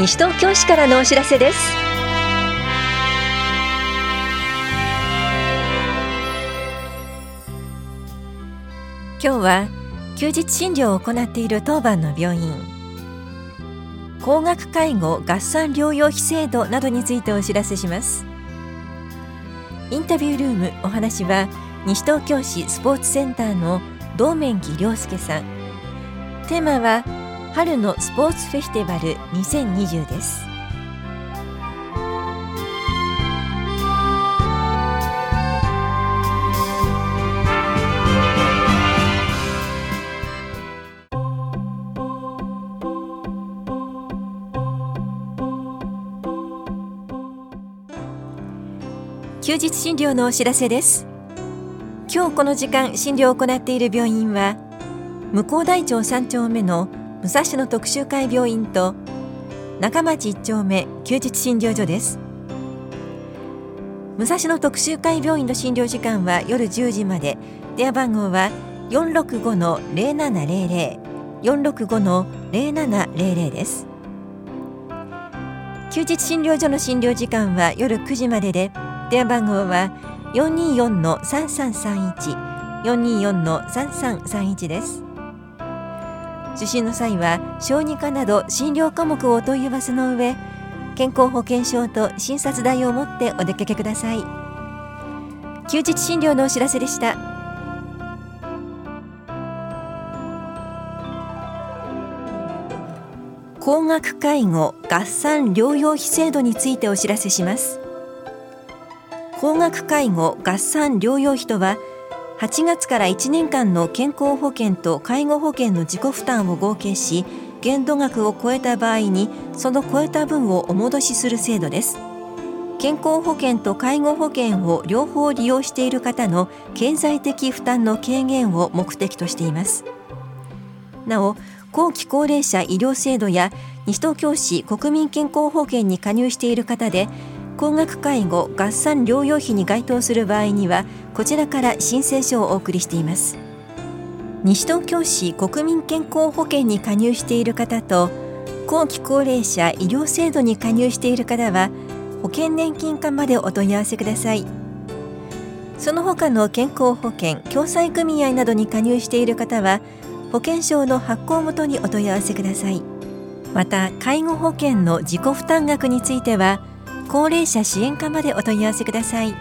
西東京市からのお知らせです。今日は休日診療を行っている当番の病院。高額介護合算療養費制度などについてお知らせします。インタビュールームお話は西東京市スポーツセンターの道面木亮介さん。テーマは春のスポーツフェスティバル2020です。休日診療のお知らせです。今日この時間診療を行っている病院は向こう大町3丁目の武蔵野特集会病院と中町1丁目休日診療所です。武蔵野特集会病院の診療時間は夜10時まで。電話番号は465-0700 465-0700です。休日診療所の診療時間は夜9時までで電話番号は424-3331 424-3331です。受診の際は小児科など診療科目をお問い合わせの上健康保険証と診察代を持ってお出かけください。休日診療のお知らせでした。高額介護合算療養費制度についてお知らせします。高額介護合算療養費とは8月から1年間の健康保険と介護保険の自己負担を合計し限度額を超えた場合にその超えた分をお戻しする制度です。健康保険と介護保険を両方利用している方の経済的負担の軽減を目的としています。なお後期高齢者医療制度や西東京市国民健康保険に加入している方で高額介護合算療養費に該当する場合にはこちらから申請書をお送りしています。西東京市国民健康保険に加入している方と後期高齢者医療制度に加入している方は保険年金課までお問い合わせください。その他の健康保険共済組合などに加入している方は保険証の発行元にお問い合わせください。また介護保険の自己負担額については高齢者支援課までお問い合わせください。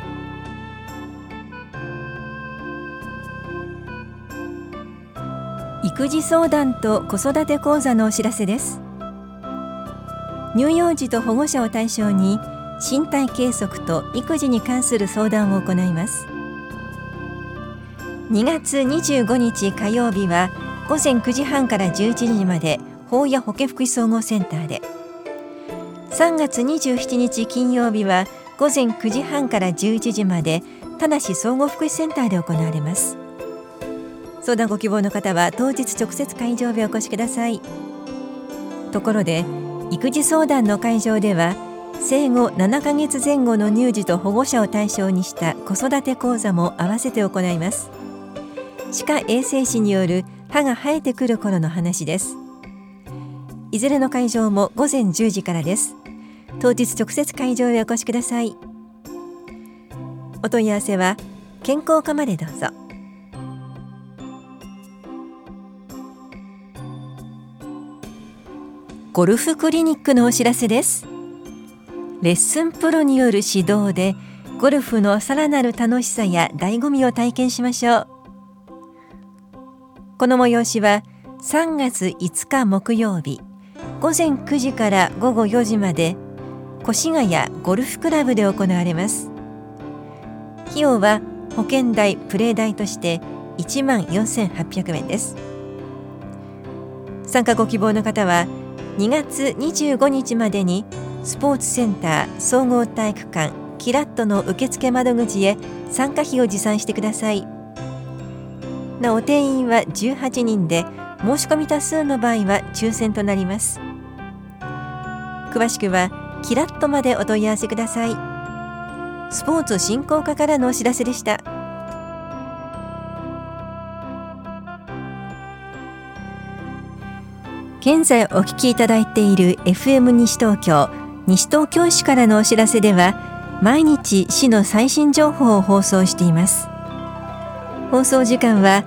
育児相談と子育て講座のお知らせです。乳幼児と保護者を対象に身体計測と育児に関する相談を行います。2月25日火曜日は午前9時半から11時まで法や保健福祉総合センターで3月27日金曜日は午前9時半から11時まで田梨総合福祉センターで行われます。相談ご希望の方は当日直接会場へお越しください。ところで育児相談の会場では生後7ヶ月前後の乳児と保護者を対象にした子育て講座も合わせて行います。歯科衛生士による歯が生えてくる頃の話です。いずれの会場も午前10時からです。当日直接会場へお越しください。お問い合わせは健康課までどうぞ。ゴルフクリニックのお知らせです。レッスンプロによる指導でゴルフのさらなる楽しさや醍醐味を体験しましょう。この催しは3月5日木曜日午前9時から午後4時まで越谷ゴルフクラブで行われます。費用は保険代プレー代として1万4800円です。参加ご希望の方は2月25日までにスポーツセンター総合体育館キラットの受付窓口へ参加費を持参してください。なお定員は18人で申し込み多数の場合は抽選となります。詳しくはキラッとまでお問い合わせください。スポーツ振興課からのお知らせでした。現在お聞きいただいている FM 西東京西東京市からのお知らせでは毎日市の最新情報を放送しています。放送時間は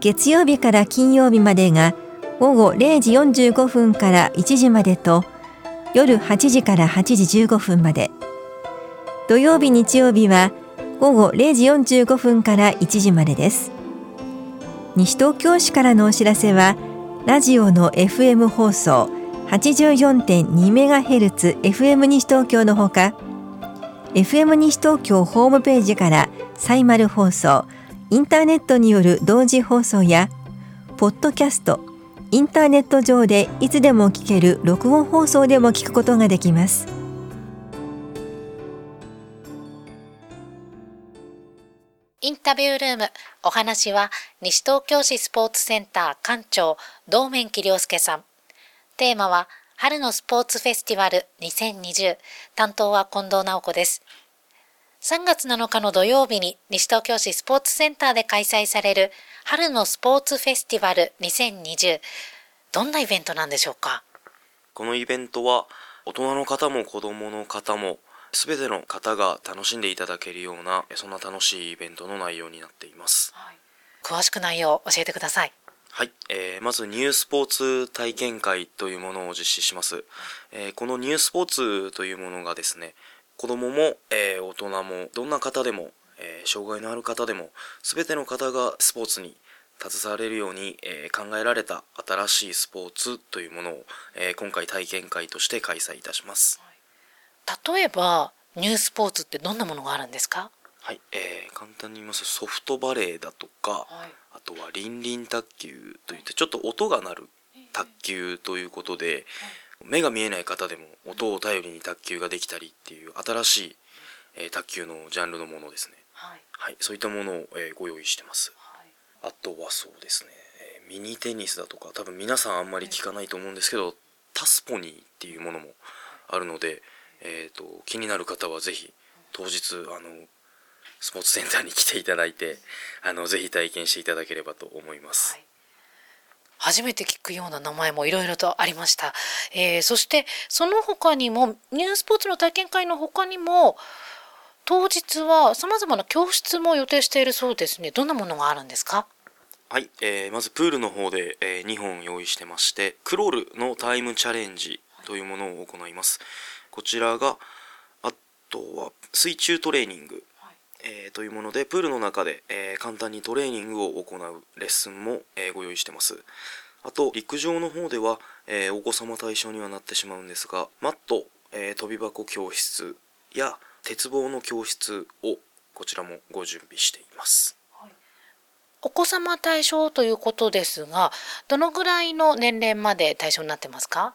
月曜日から金曜日までが午後0時45分から1時までと夜8時から8時15分まで。土曜日日曜日は午後0時45分から1時までです。西東京市からのお知らせはラジオの FM 放送 84.2MHz FM 西東京のほか FM 西東京ホームページからサイマル放送インターネットによる同時放送やポッドキャストインターネット上でいつでも聞ける録音放送でも聞くことができます。インタビュールームお話は西東京市スポーツセンター館長道面木亮介さん。テーマは春のスポーツフェスティバル2020担当は近藤直子です。3月7日の土曜日に西東京市スポーツセンターで開催される春のスポーツフェスティバル2020どんなイベントなんでしょうか？このイベントは大人の方も子供の方も全ての方が楽しんでいただけるようなそんな楽しいイベントの内容になっています、はい、詳しく内容を教えてください。はい、えー、まずニュースポーツ体験会というものを実施します、えー、このニュースポーツというものがですね子供も、えー、大人もどんな方でもえー、障害のある方でも全ての方がスポーツに携われるように、えー、考えられた新しいスポーツというものを、えー、今回体験会として開催いたします。例えばニュースポーツってどんなものがあるんですか？はい、えー、簡単に言いますとソフトバレーだとか、はい、あとはリンリン卓球といってちょっと音が鳴る卓球ということで、はい、目が見えない方でも音を頼りに卓球ができたりっていう新しい、えー、卓球のジャンルのものですね。はい、はい、そういったものを、えー、ご用意してます、はい、あとはそうですね、えー、ミニテニスだとか多分皆さんあんまり聞かないと思うんですけど、タスポニーっていうものもあるので、えーと、気になる方は是非当日あのスポーツセンターに来ていただいてあのぜひ体験していただければと思います。はい初めて聞くような名前もいろいろとありました、えー、そしてその他にもニュースポーツの体験会の他にも当日は様々な教室も予定しているそうですね。どんなものがあるんですか？はい、えー、まずプールの方で、えー、2本用意してまして、クロールのタイムチャレンジというものを行います。こちらが、あとは水中トレーニング、えー、というもので、プールの中で、えー、簡単にトレーニングを行うレッスンも、えー、ご用意してます。あと、陸上の方では、えお子様対象にはなってしまうんですが、マット、え跳び箱教室や、鉄棒の教室をこちらもご準備しています。お子様対象ということですが、どのぐらいの年齢まで対象になってますか？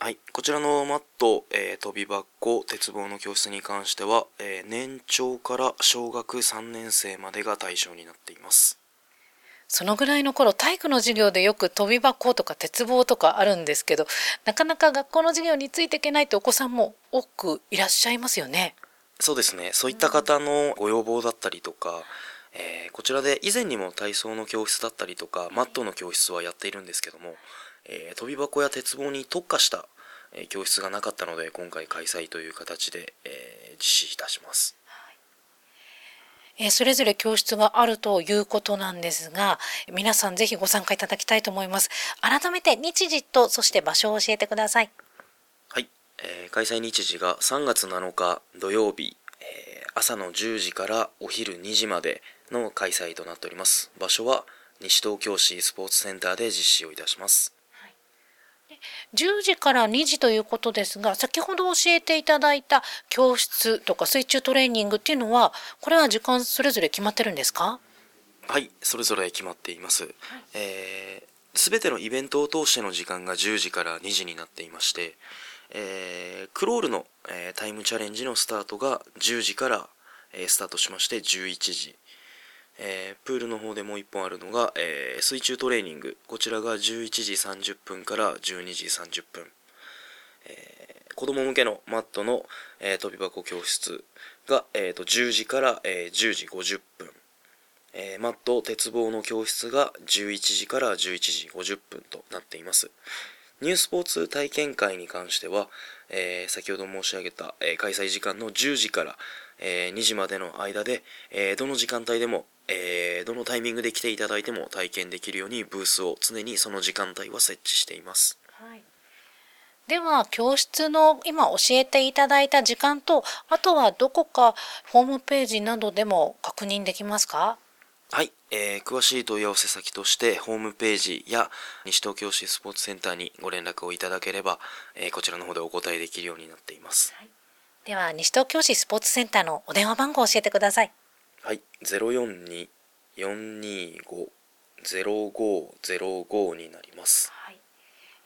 はい、こちらのマット、えー、飛び箱、鉄棒の教室に関しては、えー、年長から小学3年生までが対象になっています。そのぐらいの頃体育の授業でよく飛び箱とか鉄棒とかあるんですけどなかなか学校の授業についていけないってお子さんも多くいらっしゃいますよね。そうですねそういった方のご要望だったりとか、えー、こちらで以前にも体操の教室だったりとかマットの教室はやっているんですけども、えー、飛び箱や鉄棒に特化した、え教室がなかったので今回開催という形で、え実施いたします。えそれぞれ教室があるということなんですが皆さんぜひご参加いただきたいと思います。改めて日時とそして場所を教えてください。えー、開催日時が3月7日土曜日、えー、朝の10時からお昼2時までの開催となっております。場所は西東京市スポーツセンターで実施をいたします、はい、10時から2時ということですが先ほど教えていただいた教室とか水中トレーニングっていうのはこれは時間それぞれ決まってるんですか？はいそれぞれ決まっています、はい、えー、全てのイベントを通しての時間が10時から2時になっていましてえー、クロールの、えー、タイムチャレンジのスタートが10時から、えー、スタートしまして11時、えプールの方でもう1本あるのが、え水中トレーニング。こちらが11時30分から12時30分、えー、子供向けのマットの、え飛び箱教室が、えーと、10時から、え10時50分。えー、マット鉄棒の教室が11時から11時50分となっています。ニュースポーツ体験会に関しては、えー、先ほど申し上げた、えー、開催時間の10時から、えー、2時までの間で、えどの時間帯でも、えどのタイミングで来ていただいても体験できるようにブースを常にその時間帯は設置しています。はい、では教室の今教えていただいた時間とあとはどこかホームページなどでも確認できますか？はい、えー、詳しい問い合わせ先としてホームページや西東京市スポーツセンターにご連絡をいただければ、えー、こちらの方でお答えできるようになっています、はい、では西東京市スポーツセンターのお電話番号を教えてくださいはい042-425-0505になります、はい。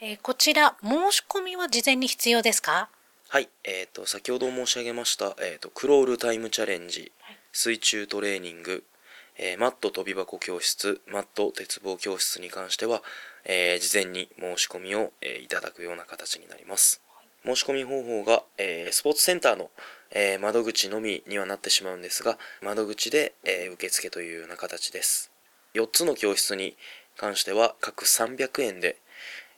えー、こちら申し込みは事前に必要ですか？はい、えーと、先ほど申し上げました、えーとクロールタイムチャレンジ、水中トレーニングえー、マット飛び箱教室、マット鉄棒教室に関しては、えー、事前に申し込みを、えー、いただくような形になります。申し込み方法が、えスポーツセンターの、え窓口のみにはなってしまうんですが、窓口で、え受付というような形です。4つの教室に関しては各300円で、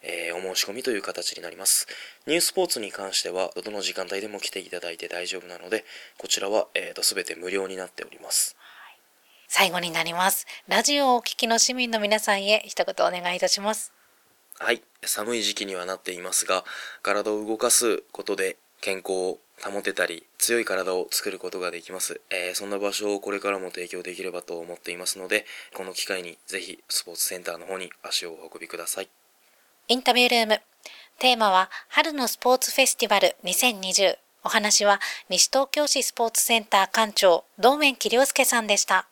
えお申し込みという形になります。ニュースポーツに関しては、どの時間帯でも来ていただいて大丈夫なので、こちらは、えーと、全て無料になっております。最後になります。ラジオをお聞きの市民の皆さんへ一言お願いいたします。はい、寒い時期にはなっていますが、体を動かすことで健康を保てたり、強い体を作ることができます。えー、そんな場所をこれからも提供できればと思っていますので、この機会にぜひスポーツセンターの方に足をお運びください。インタビュールーム。テーマは、春のスポーツフェスティバル2020。お話は、西東京市スポーツセンター館長、道面木亮介さんでした。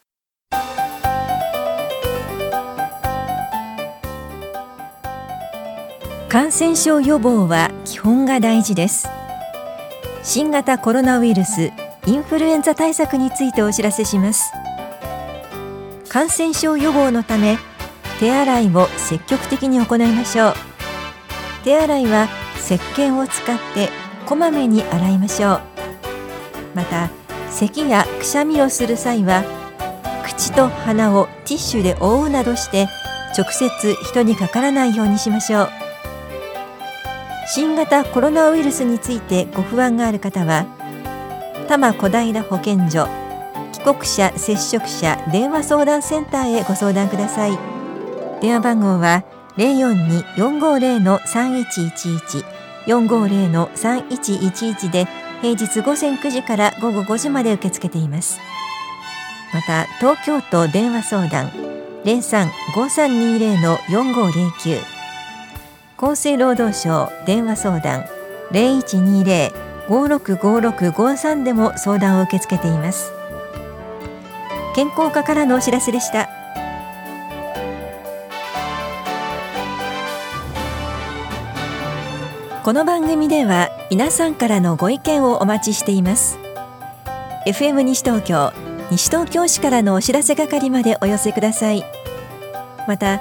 感染症予防は基本が大事です新型コロナウイルスインフルエンザ対策についてお知らせします。感染症予防のため手洗いを積極的に行いましょう。手洗いは石鹸を使ってこまめに洗いましょう。また咳やくしゃみをする際は口と鼻をティッシュで覆うなどして直接人にかからないようにしましょう。新型コロナウイルスについてご不安がある方は多摩小平保健所帰国者接触者電話相談センターへご相談ください。電話番号は042-450-3111 450-3111で平日午前9時から午後5時まで受け付けています。また東京都電話相談03-5320-4509厚生労働省電話相談0120-565653でも相談を受け付けています。健康課からのお知らせでした。この番組では皆さんからのご意見をお待ちしています。FM 西東京西東京市からのお知らせ係までお寄せください。また